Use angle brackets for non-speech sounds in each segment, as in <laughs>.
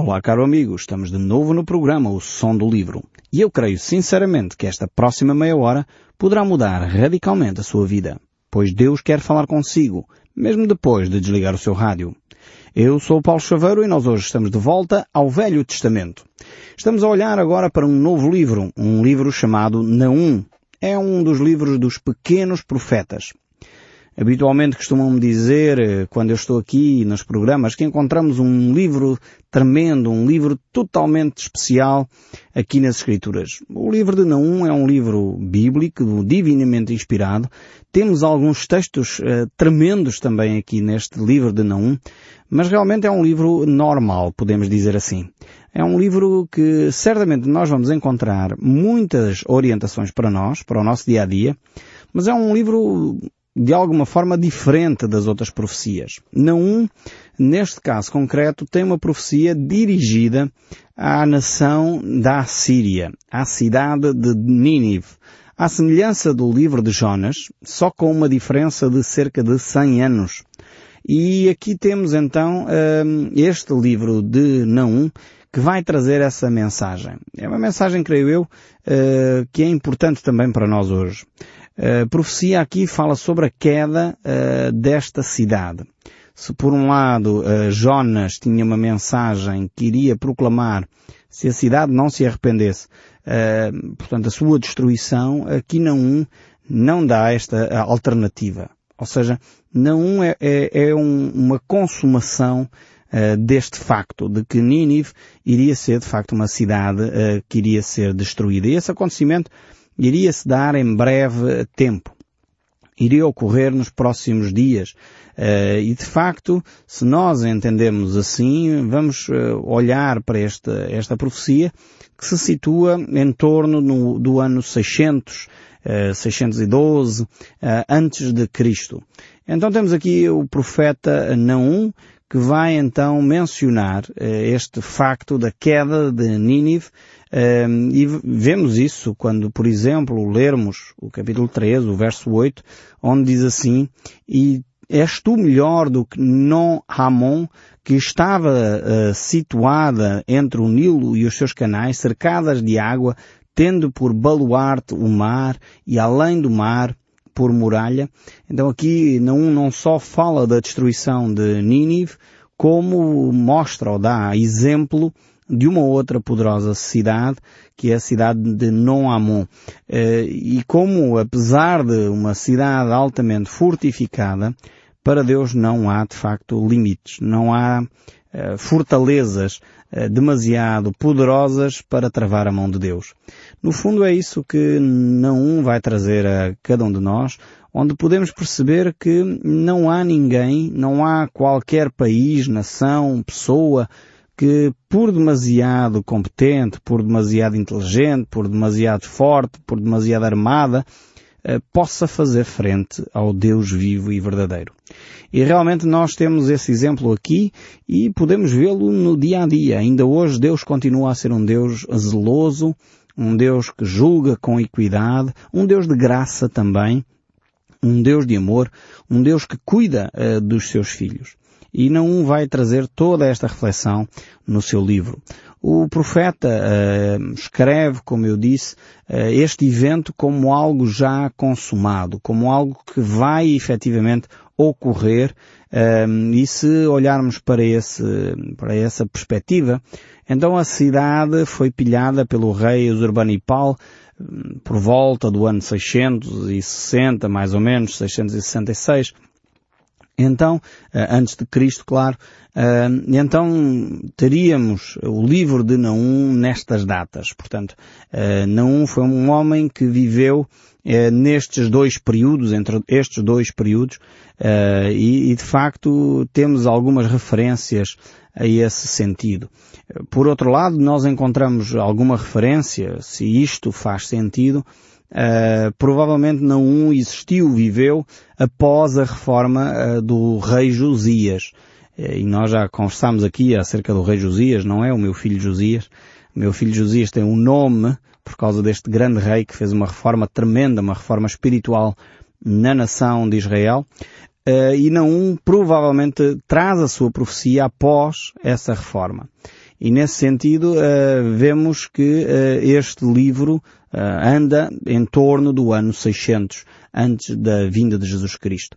Olá, caro amigo, estamos de novo no programa O Som do Livro. E eu creio sinceramente que esta próxima meia hora poderá mudar radicalmente a sua vida, pois Deus quer falar consigo, mesmo depois de desligar o seu rádio. Eu sou Paulo Chaveiro e nós hoje estamos de volta ao Velho Testamento. Estamos a olhar agora para um novo livro, um livro chamado Naum. É um dos livros dos pequenos profetas. Habitualmente costumam-me dizer, eh, quando eu estou aqui nos programas, que encontramos um livro tremendo, um livro totalmente especial aqui nas Escrituras. O livro de Naum é um livro bíblico, divinamente inspirado. Temos alguns textos uh, tremendos também aqui neste livro de Naum, mas realmente é um livro normal, podemos dizer assim. É um livro que certamente nós vamos encontrar muitas orientações para nós, para o nosso dia a dia, mas é um livro de alguma forma diferente das outras profecias. Não, neste caso concreto, tem uma profecia dirigida à nação da Assíria, à cidade de Nínive. À semelhança do livro de Jonas, só com uma diferença de cerca de 100 anos. E aqui temos então hum, este livro de Naum que vai trazer essa mensagem. É uma mensagem, creio eu, eh, que é importante também para nós hoje. A profecia aqui fala sobre a queda uh, desta cidade. Se por um lado uh, Jonas tinha uma mensagem que iria proclamar se a cidade não se arrependesse, uh, portanto a sua destruição, aqui não não dá esta alternativa. Ou seja, não é, é, é um, uma consumação deste facto de que Nínive iria ser de facto uma cidade que iria ser destruída. E esse acontecimento iria se dar em breve tempo. Iria ocorrer nos próximos dias. Uh, e de facto, se nós entendemos assim, vamos uh, olhar para esta, esta profecia que se situa em torno no, do ano 600, uh, 612, antes de Cristo. Então temos aqui o profeta Naum, que vai então mencionar eh, este facto da queda de Nínive Ehm, e vemos isso quando, por exemplo, lermos o capítulo 3, o verso 8, onde diz assim, e és tu melhor do que Non Ramon, que estava uh, situada entre o Nilo e os seus canais, cercadas de água, tendo por baluarte o mar e além do mar por muralha. Então aqui não, não só fala da destruição de Nínive, como mostra ou dá exemplo de uma outra poderosa cidade, que é a cidade de Non-Amon. Eh, e como, apesar de uma cidade altamente fortificada, para Deus não há, de facto, limites. Não há eh, fortalezas eh, demasiado poderosas para travar a mão de Deus. No fundo é isso que não vai trazer a cada um de nós, onde podemos perceber que não há ninguém, não há qualquer país, nação, pessoa, que por demasiado competente, por demasiado inteligente, por demasiado forte, por demasiado armada, eh, possa fazer frente ao Deus vivo e verdadeiro. E realmente nós temos esse exemplo aqui e podemos vê-lo no dia a dia. Ainda hoje Deus continua a ser um Deus zeloso, um Deus que julga com equidade, um Deus de graça também, um Deus de amor, um Deus que cuida uh, dos seus filhos e não vai trazer toda esta reflexão no seu livro. O profeta uh, escreve, como eu disse, uh, este evento como algo já consumado, como algo que vai efetivamente ocorrer uh, e se olharmos para, esse, para essa perspectiva, então a cidade foi pilhada pelo rei Usurbanipal por volta do ano 660, mais ou menos, 666, então, eh, antes de Cristo, claro, eh, então teríamos o livro de Naum nestas datas. Portanto, eh, Naum foi um homem que viveu nestes dois períodos, entre estes dois períodos, e de facto temos algumas referências a esse sentido. Por outro lado, nós encontramos alguma referência, se isto faz sentido, Uh, provavelmente não existiu, viveu após a reforma uh, do rei Josias. Uh, e nós já conversámos aqui acerca do rei Josias, não é? O meu filho Josias. O meu filho Josias tem um nome por causa deste grande rei que fez uma reforma tremenda, uma reforma espiritual na nação de Israel. e Naum provavelmente traz a sua profecia após essa reforma. E nesse sentido, uh, vemos que uh, este livro anda em torno do ano 600 antes da vinda de Jesus Cristo.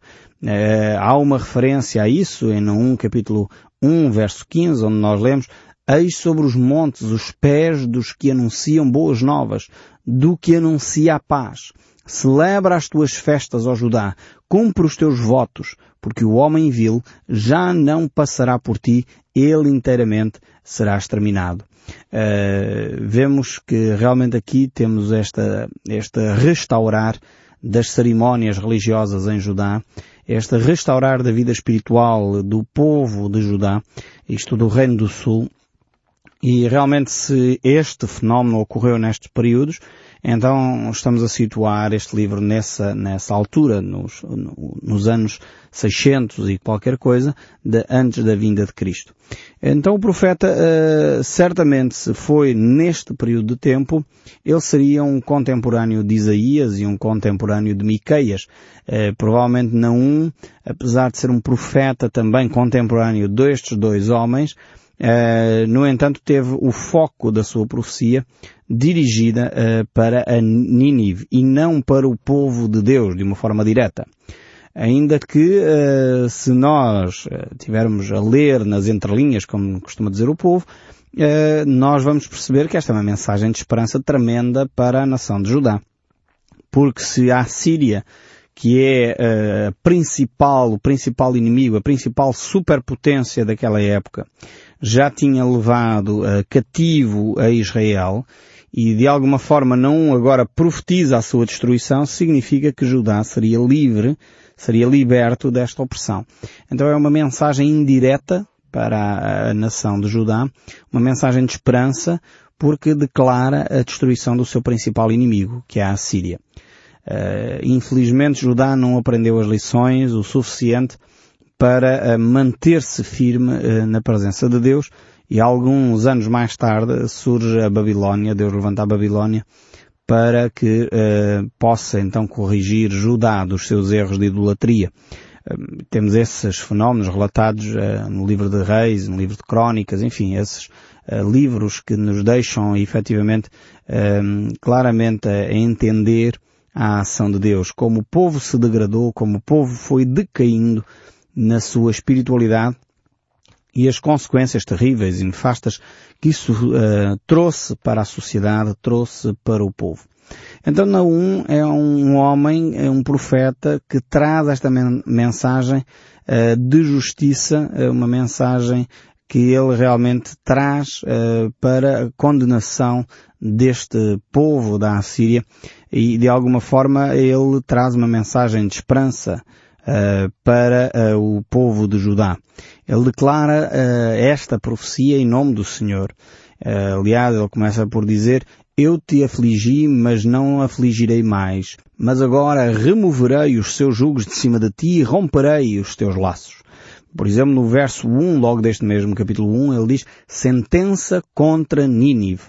há uma referência a isso em 1 capítulo 1, verso 15, onde nós lemos Eis sobre os montes os pés dos que anunciam boas novas, do que anuncia a paz. Celebra as tuas festas, ó Judá, cumpre os teus votos, porque o homem vil já não passará por ti, ele inteiramente será exterminado. Uh, vemos que realmente aqui temos esta, esta restaurar das cerimónias religiosas em Judá, este restaurar da vida espiritual do povo de Judá, isto do Reino do Sul, e realmente se este fenómeno ocorreu nestes períodos, então estamos a situar este livro nessa, nessa altura, nos, nos anos 600 e qualquer coisa, de, antes da vinda de Cristo. Então o profeta, uh, certamente se foi neste período de tempo, ele seria um contemporâneo de Isaías e um contemporâneo de Miqueias. Uh, provavelmente não um, apesar de ser um profeta também contemporâneo destes dois homens, Uh, no entanto, teve o foco da sua profecia dirigida uh, para a Nínive e não para o povo de Deus de uma forma direta. Ainda que, uh, se nós tivermos a ler nas entrelinhas, como costuma dizer o povo, nós vamos perceber que esta é uma mensagem de esperança tremenda para a nação de Judá. Porque se a Síria que é a principal, o principal inimigo, a principal superpotência daquela época, já tinha levado uh, cativo a Israel e de alguma forma não agora profetiza a sua destruição, significa que Judá seria livre, seria liberto desta opressão. Então é uma mensagem indireta para a, nação de Judá, uma mensagem de esperança, porque declara a destruição do seu principal inimigo, que é a Síria. Uh, infelizmente Judá não aprendeu as lições o suficiente para uh, manter-se firme uh, na presença de Deus e alguns anos mais tarde surge a Babilónia, Deus levanta a Babilónia para que possa então corrigir Judá dos seus erros de idolatria. temos esses fenómenos relatados no livro de Reis, no livro de Crónicas, enfim, esses livros que nos deixam efetivamente claramente a entender a ação de Deus, como o povo se degradou, como o povo foi decaindo na sua espiritualidade e as consequências terríveis e nefastas que isso uh, trouxe para a sociedade, trouxe para o povo. Então Naum é um homem, é um profeta que traz esta mensagem uh, de justiça, uh, uma mensagem que ele realmente traz para a condenação deste povo da Assíria e de alguma forma ele traz uma mensagem de esperança uh, para uh, o povo de Judá. Ele declara uh, esta profecia em nome do Senhor. aliás, ele começa por dizer, eu te afligi, mas não afligirei mais. Mas agora removerei os seus jugos de cima de ti e romperei os teus laços. Por exemplo, no verso 1, logo deste mesmo capítulo 1, ele diz, sentença contra Nínive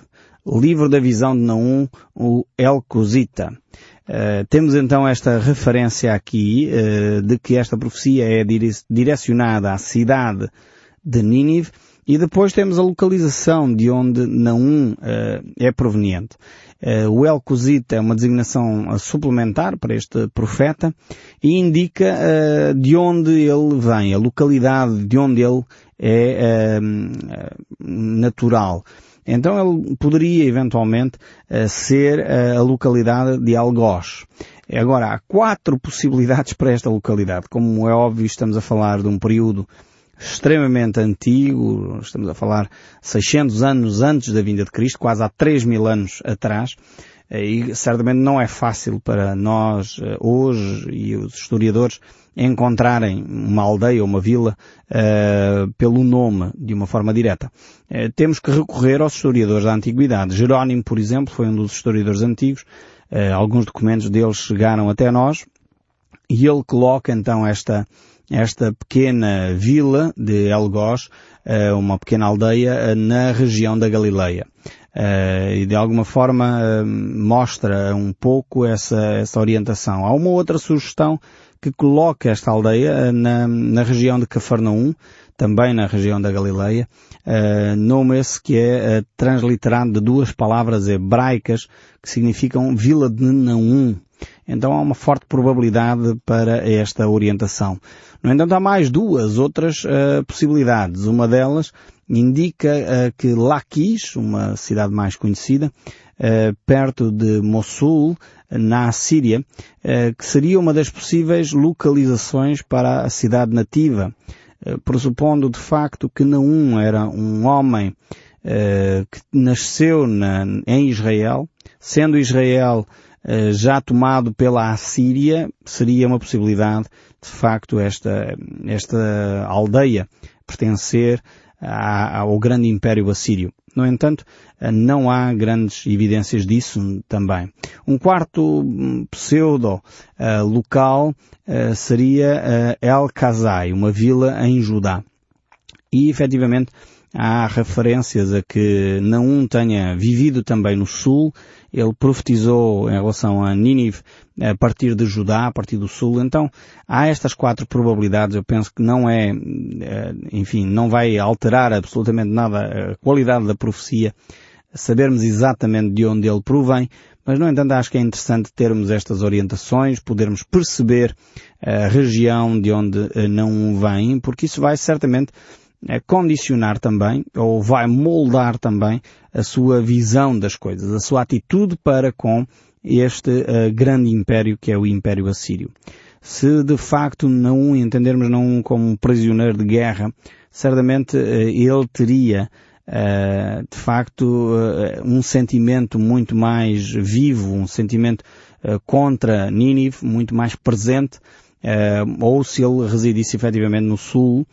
livro da visão de Naum, o El Cusita. Uh, temos então esta referência aqui uh, de que esta profecia é direcionada à cidade de Nínive e depois temos a localização de onde Naum uh, é proveniente. o El Cusita é uma designação suplementar para este profeta e indica de onde ele vem, a localidade de onde ele é natural. Então ele poderia eventualmente uh, ser uh, a localidade de Algoz. Agora, há quatro <laughs> possibilidades para esta localidade. Como é óbvio, estamos a falar de um período extremamente antigo, estamos a falar 600 anos antes da vinda de Cristo, quase há 3 mil anos atrás, eh, e certamente não é fácil para nós hoje e os historiadores encontrarem uma aldeia ou uma vila uh, pelo nome de uma forma direta. Uh, temos que recorrer aos historiadores da antiguidade. Jerónimo, por exemplo, foi um dos historiadores antigos. Uh, alguns documentos deles chegaram até nós e ele coloca então esta esta pequena vila de Elgós, uma pequena aldeia na região da Galileia. E de alguma forma mostra um pouco essa, essa orientação. Há uma outra sugestão que coloca esta aldeia na, na região de Cafarnaum, também na região da Galileia, uh, nome esse que é uh, transliterado de duas palavras hebraicas que significam Vila de Naum. Então há uma forte probabilidade para esta orientação. No entanto, há mais duas outras uh, possibilidades. Uma delas indica uh, que Laquis, uma cidade mais conhecida, uh, perto de Mossul, na Síria, que seria uma das possíveis localizações para a cidade nativa, pressupondo de facto que Naum era um homem que nasceu na, em Israel, sendo Israel já tomado pela Assíria, seria uma possibilidade, de facto, esta, esta aldeia pertencer ao grande império assírio. No entanto, eh, não há grandes evidências disso também. Um quarto hum, pseudo uh, local uh, seria uh, El Kazai, uma vila em Judá. E efetivamente há referências a que Naum tenha vivido também no sul, ele profetizou em relação a Nínive a partir de Judá, a partir do sul, então há estas quatro probabilidades, eu penso que não é, eh, enfim, não vai alterar absolutamente nada a qualidade da profecia, sabermos exatamente de onde ele provém, mas no entanto acho que é interessante termos estas orientações, podermos perceber a região de onde eh, não vem, porque isso vai certamente condicionar também, ou vai moldar também, a sua visão das coisas, a sua atitude para com este uh, grande império que é o Império Assírio. Se de facto não entendermos não como um prisioneiro de guerra, certamente uh, ele teria uh, de facto um sentimento muito mais vivo, um sentimento contra Nínive, muito mais presente, ou se ele residisse efetivamente no sul,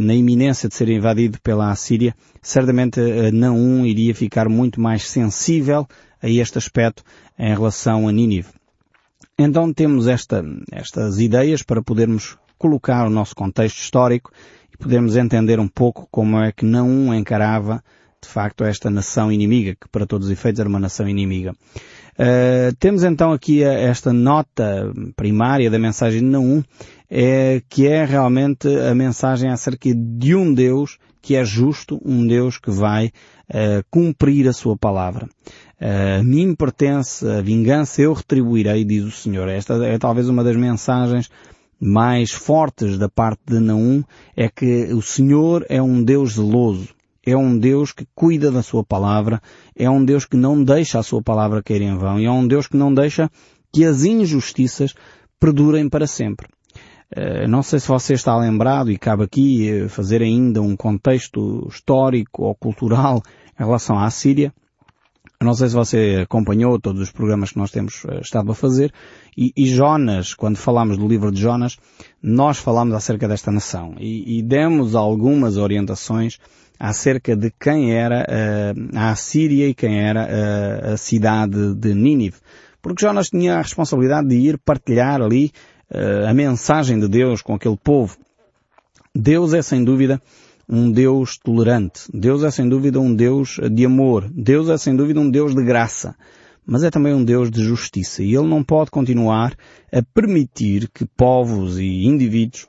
na iminência de ser invadido pela Assíria, certamente uh, Naum iria ficar muito mais sensível a este aspecto em relação a Nínive. Então temos esta, estas ideias para podermos colocar o nosso contexto histórico podermos entender um pouco como é que Naum encarava de facto esta nação inimiga, que para todos os efeitos era uma nação inimiga. Uh, temos então aqui esta nota primária da mensagem de Naum, é, que é realmente a mensagem acerca de um Deus que é justo, um Deus que vai uh, cumprir a sua palavra. Uh, a mim pertence a vingança, eu retribuirei, diz o Senhor. Esta é talvez uma das mensagens mais fortes da parte de Naum, é que o Senhor é um Deus zeloso é um Deus que cuida da sua palavra, é um Deus que não deixa a sua palavra cair em vão, e é um Deus que não deixa que as injustiças perdurem para sempre. Uh, não sei se você está lembrado, e cabe aqui eh, fazer ainda um contexto histórico ou cultural em relação à Síria. Não sei se você acompanhou todos os programas que nós temos uh, estado a fazer. E, e, Jonas, quando falamos do livro de Jonas, nós falamos acerca desta nação. E, e demos algumas orientações acerca de quem era uh, a Assíria e quem era uh, a cidade de Nínive. Porque Jonas tinha a responsabilidade de ir partilhar ali uh, a mensagem de Deus com aquele povo. Deus é sem dúvida um Deus tolerante. Deus é sem dúvida um Deus de amor. Deus é sem dúvida um Deus de graça. Mas é também um Deus de justiça. E Ele não pode continuar a permitir que povos e indivíduos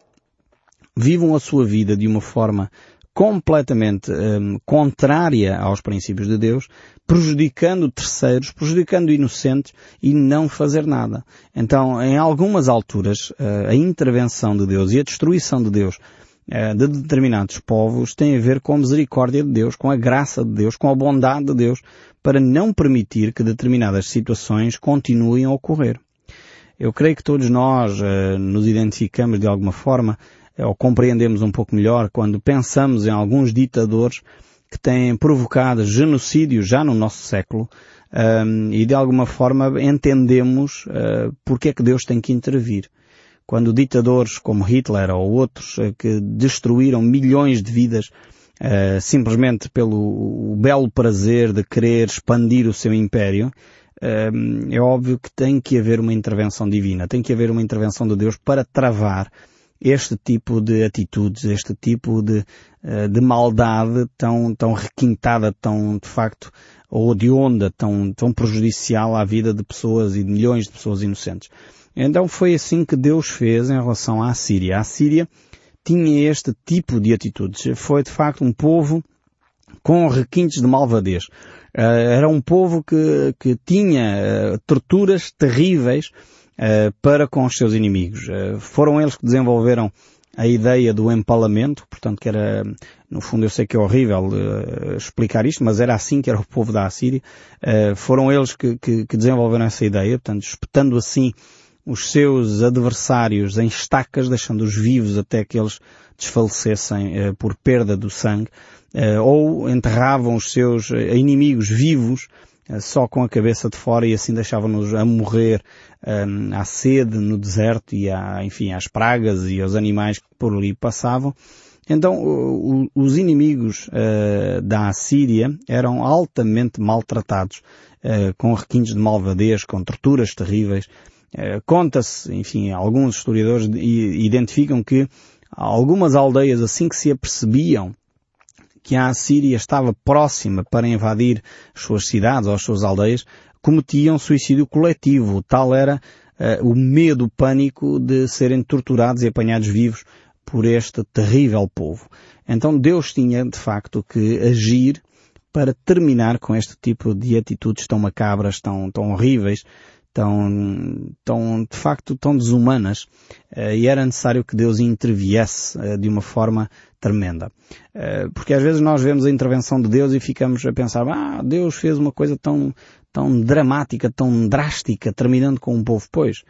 vivam a sua vida de uma forma completamente um, contrária aos princípios de Deus, prejudicando terceiros, prejudicando inocentes e não fazer nada. Então, em algumas alturas, uh, a intervenção de Deus e a destruição de Deus de determinados povos tem a ver com a misericórdia de Deus, com a graça de Deus, com a bondade de Deus, para não permitir que determinadas situações continuem a ocorrer. Eu creio que todos nós uh, nos identificamos de alguma forma ou compreendemos um pouco melhor quando pensamos em alguns ditadores que têm provocado genocídio já no nosso século e de alguma forma entendemos uh, porque é que Deus tem que intervir. Quando ditadores como Hitler ou outros uh, que destruíram milhões de vidas uh, simplesmente pelo belo prazer de querer expandir o seu império, é óbvio que tem que haver uma intervenção divina, tem que haver uma intervenção de Deus para travar este tipo de atitudes, este tipo de, eh, de maldade tão, tão requintada, tão, de facto, ou de onda tão, tão prejudicial à vida de pessoas e de milhões de pessoas inocentes. Então foi assim que Deus fez em relação à Síria. A Síria tinha este tipo de atitudes. Foi de facto um povo com requintes de malvadez. Uh, era um povo que, que tinha uh, torturas terríveis uh, para com os seus inimigos. foram eles que desenvolveram a ideia do empalamento, portanto que era, no fundo eu sei que é horrível explicar isto, mas era assim que era o povo da Assíria. foram eles que, que, que desenvolveram essa ideia, portanto espetando assim os seus adversários em estacas, deixando-os vivos até que eles desfalecessem eh, por perda do sangue, eh, ou enterravam os seus eh, inimigos vivos eh, só com a cabeça de fora e assim deixavam-nos a morrer um, à sede no deserto e à, enfim, às pragas e aos animais que por ali passavam. Então, os inimigos uh, da Assíria eram altamente maltratados, uh, com requintes de malvadez, com torturas terríveis, eh, conta-se, enfim, alguns historiadores identificam que algumas aldeias, assim que se apercebiam que a Assíria estava próxima para invadir as suas cidades ou as suas aldeias, cometiam suicídio coletivo. Tal era uh, o medo, o pânico de serem torturados e apanhados vivos por este terrível povo. Então Deus tinha, de facto, que agir para terminar com este tipo de atitudes tão macabras, tão, tão horríveis, tão, tão, de facto, tão desumanas, uh, e era necessário que Deus interviesse uh, de uma forma tremenda. Uh, porque às vezes nós vemos a intervenção de Deus e ficamos a pensar, ah, Deus fez uma coisa tão, tão dramática, tão drástica, terminando com um povo. Pois,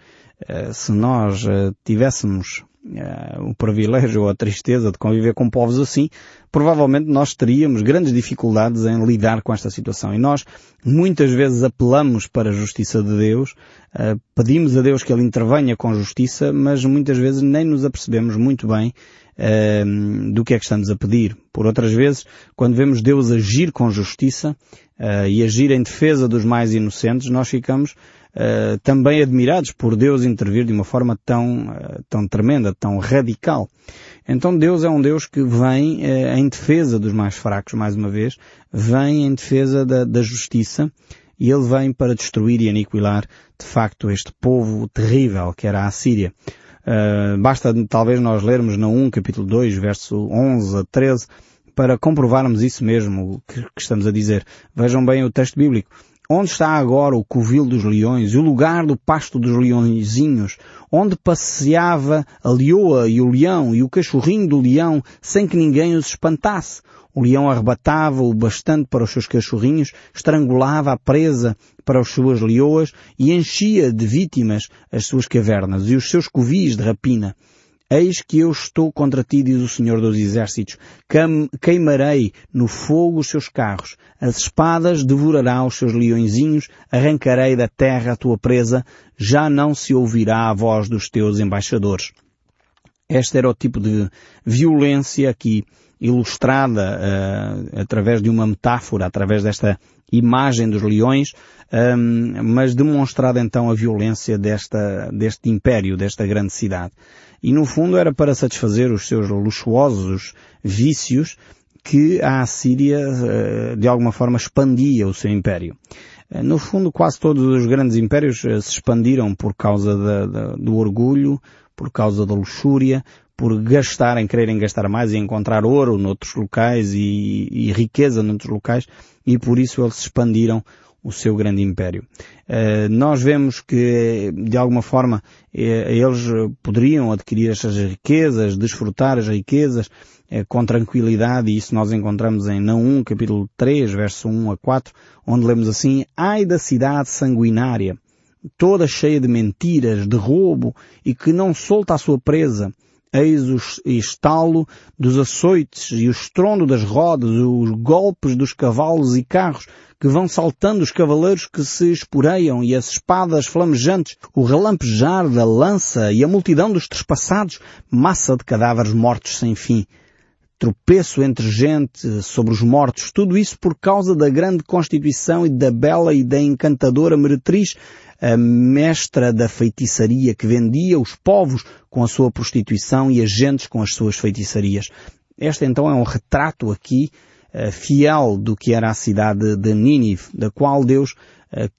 se nós tivéssemos uh, o privilégio ou a tristeza de conviver com povos assim, provavelmente nós teríamos grandes dificuldades em lidar com esta situação. E nós muitas vezes apelamos para a justiça de Deus, pedimos a Deus que Ele intervenha com justiça, mas muitas vezes nem nos apercebemos muito bem uh, do que é que estamos a pedir. Por outras vezes, quando vemos Deus agir com justiça uh, e agir em defesa dos mais inocentes, nós ficamos uh, também admirados por Deus intervir de uma forma tão, uh, tão tremenda, tão radical. Então Deus é um Deus que vem em defesa dos mais fracos, mais uma vez, vem em defesa da, da justiça e ele vem para destruir e aniquilar de facto este povo terrível que era a Síria. Uh, basta talvez nós lermos na 1 capítulo 2 verso 11 a 13 para comprovarmos isso mesmo que, que estamos a dizer. Vejam bem o texto bíblico. Onde está agora o covil dos leões e o lugar do pasto dos leõezinhos? Onde passeava a leoa e o leão e o cachorrinho do leão sem que ninguém os espantasse? O leão arrebatava-o bastante para os seus cachorrinhos, estrangulava a presa para as suas leoas e enchia de vítimas as suas cavernas e os seus covis de rapina. Eis que eu estou contra ti, diz o Senhor dos Exércitos. Queimarei no fogo os seus carros. As espadas devorará os seus leõezinhos. Arrancarei da terra a tua presa. Já não se ouvirá a voz dos teus embaixadores. Este era o tipo de violência aqui ilustrada uh, através de uma metáfora, através desta imagem dos leões, um, mas demonstrada então a violência desta, deste império, desta grande cidade. E no fundo era para satisfazer os seus luxuosos vícios que a Assíria uh, de alguma forma expandia o seu império. Uh, no fundo quase todos os grandes impérios se expandiram por causa da, da, do orgulho, por causa da luxúria, por gastarem, quererem gastar mais e encontrar ouro noutros locais e, e riqueza noutros locais e por isso eles expandiram o seu grande império. Uh, nós vemos que, de alguma forma, eh, eles poderiam adquirir estas riquezas, desfrutar as riquezas uh, com tranquilidade, e isso nós encontramos em Naum, capítulo 3, verso 1 a 4, onde lemos assim, Ai da cidade sanguinária, toda cheia de mentiras, de roubo, e que não solta a sua presa, Eis o estalo dos açoites e o estrondo das rodas, os golpes dos cavalos e carros que vão saltando os cavaleiros que se esporeiam e as espadas flamejantes, o relampejar da lança e a multidão dos trespassados, massa de cadáveres mortos sem fim. Tropeço entre gente sobre os mortos, tudo isso por causa da grande constituição e da bela e da encantadora meretriz a mestra da feitiçaria que vendia os povos com a sua prostituição e as gentes com as suas feitiçarias. Este então é um retrato aqui uh, fiel do que era a cidade de Nínive, da qual Deus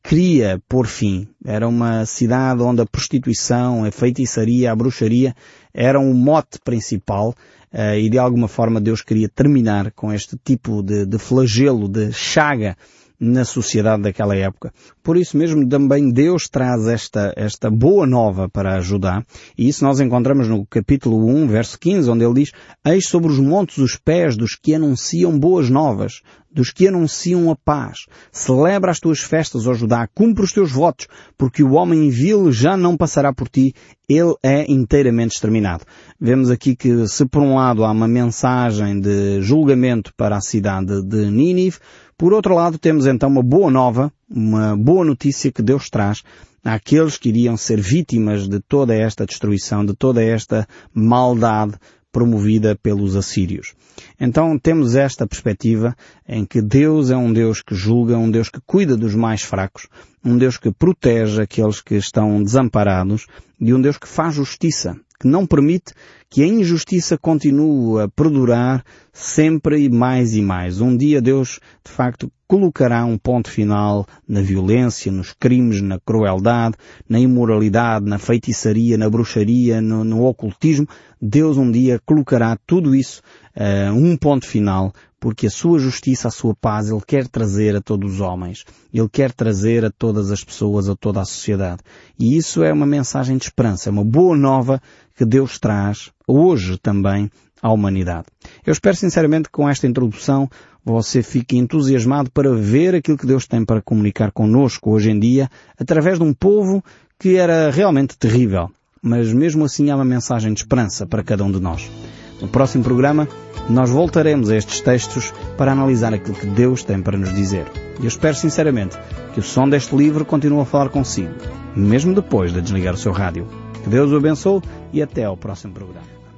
queria pôr fim. Era uma cidade onde a prostituição, a feitiçaria, a bruxaria eram o mote principal uh, e de alguma forma Deus queria terminar com este tipo de, de flagelo, de chaga na sociedade daquela época. Por isso mesmo também Deus traz esta, esta boa nova para ajudar. E isso nós encontramos no capítulo 1, verso 15, onde ele diz, Eis sobre os montes os pés dos que anunciam boas novas, dos que anunciam a paz. Celebra as tuas festas, ó Judá, cumpre os teus votos, porque o homem vil já não passará por ti, ele é inteiramente exterminado. Vemos aqui que se por um lado há uma mensagem de julgamento para a cidade de Nínive, por outro lado temos então uma boa nova, uma boa notícia que Deus traz àqueles que iriam ser vítimas de toda esta destruição, de toda esta maldade promovida pelos assírios. Então temos esta perspectiva em que Deus é um Deus que julga, um Deus que cuida dos mais fracos, um Deus que protege aqueles que estão desamparados e um Deus que faz justiça, que não permite que a injustiça continue a perdurar sempre e mais e mais. Um dia Deus, de facto, colocará um ponto final na violência, nos crimes, na crueldade, na imoralidade, na feitiçaria, na bruxaria, no, no ocultismo. Deus um dia colocará tudo isso uh, um ponto final, porque a sua justiça, a sua paz, Ele quer trazer a todos os homens. Ele quer trazer a todas as pessoas, a toda a sociedade. E isso é uma mensagem de esperança, é uma boa nova que Deus traz hoje também à humanidade. Eu espero sinceramente que com esta introdução você fique entusiasmado para ver aquilo que Deus tem para comunicar connosco hoje em dia através de um povo que era realmente terrível. Mas mesmo assim há uma mensagem de esperança para cada um de nós. No próximo programa nós voltaremos a estes textos para analisar aquilo que Deus tem para nos dizer. E eu espero sinceramente que o som deste livro continue a falar consigo, mesmo depois de desligar o seu rádio. Que Deus o abençoe e até ao próximo programa.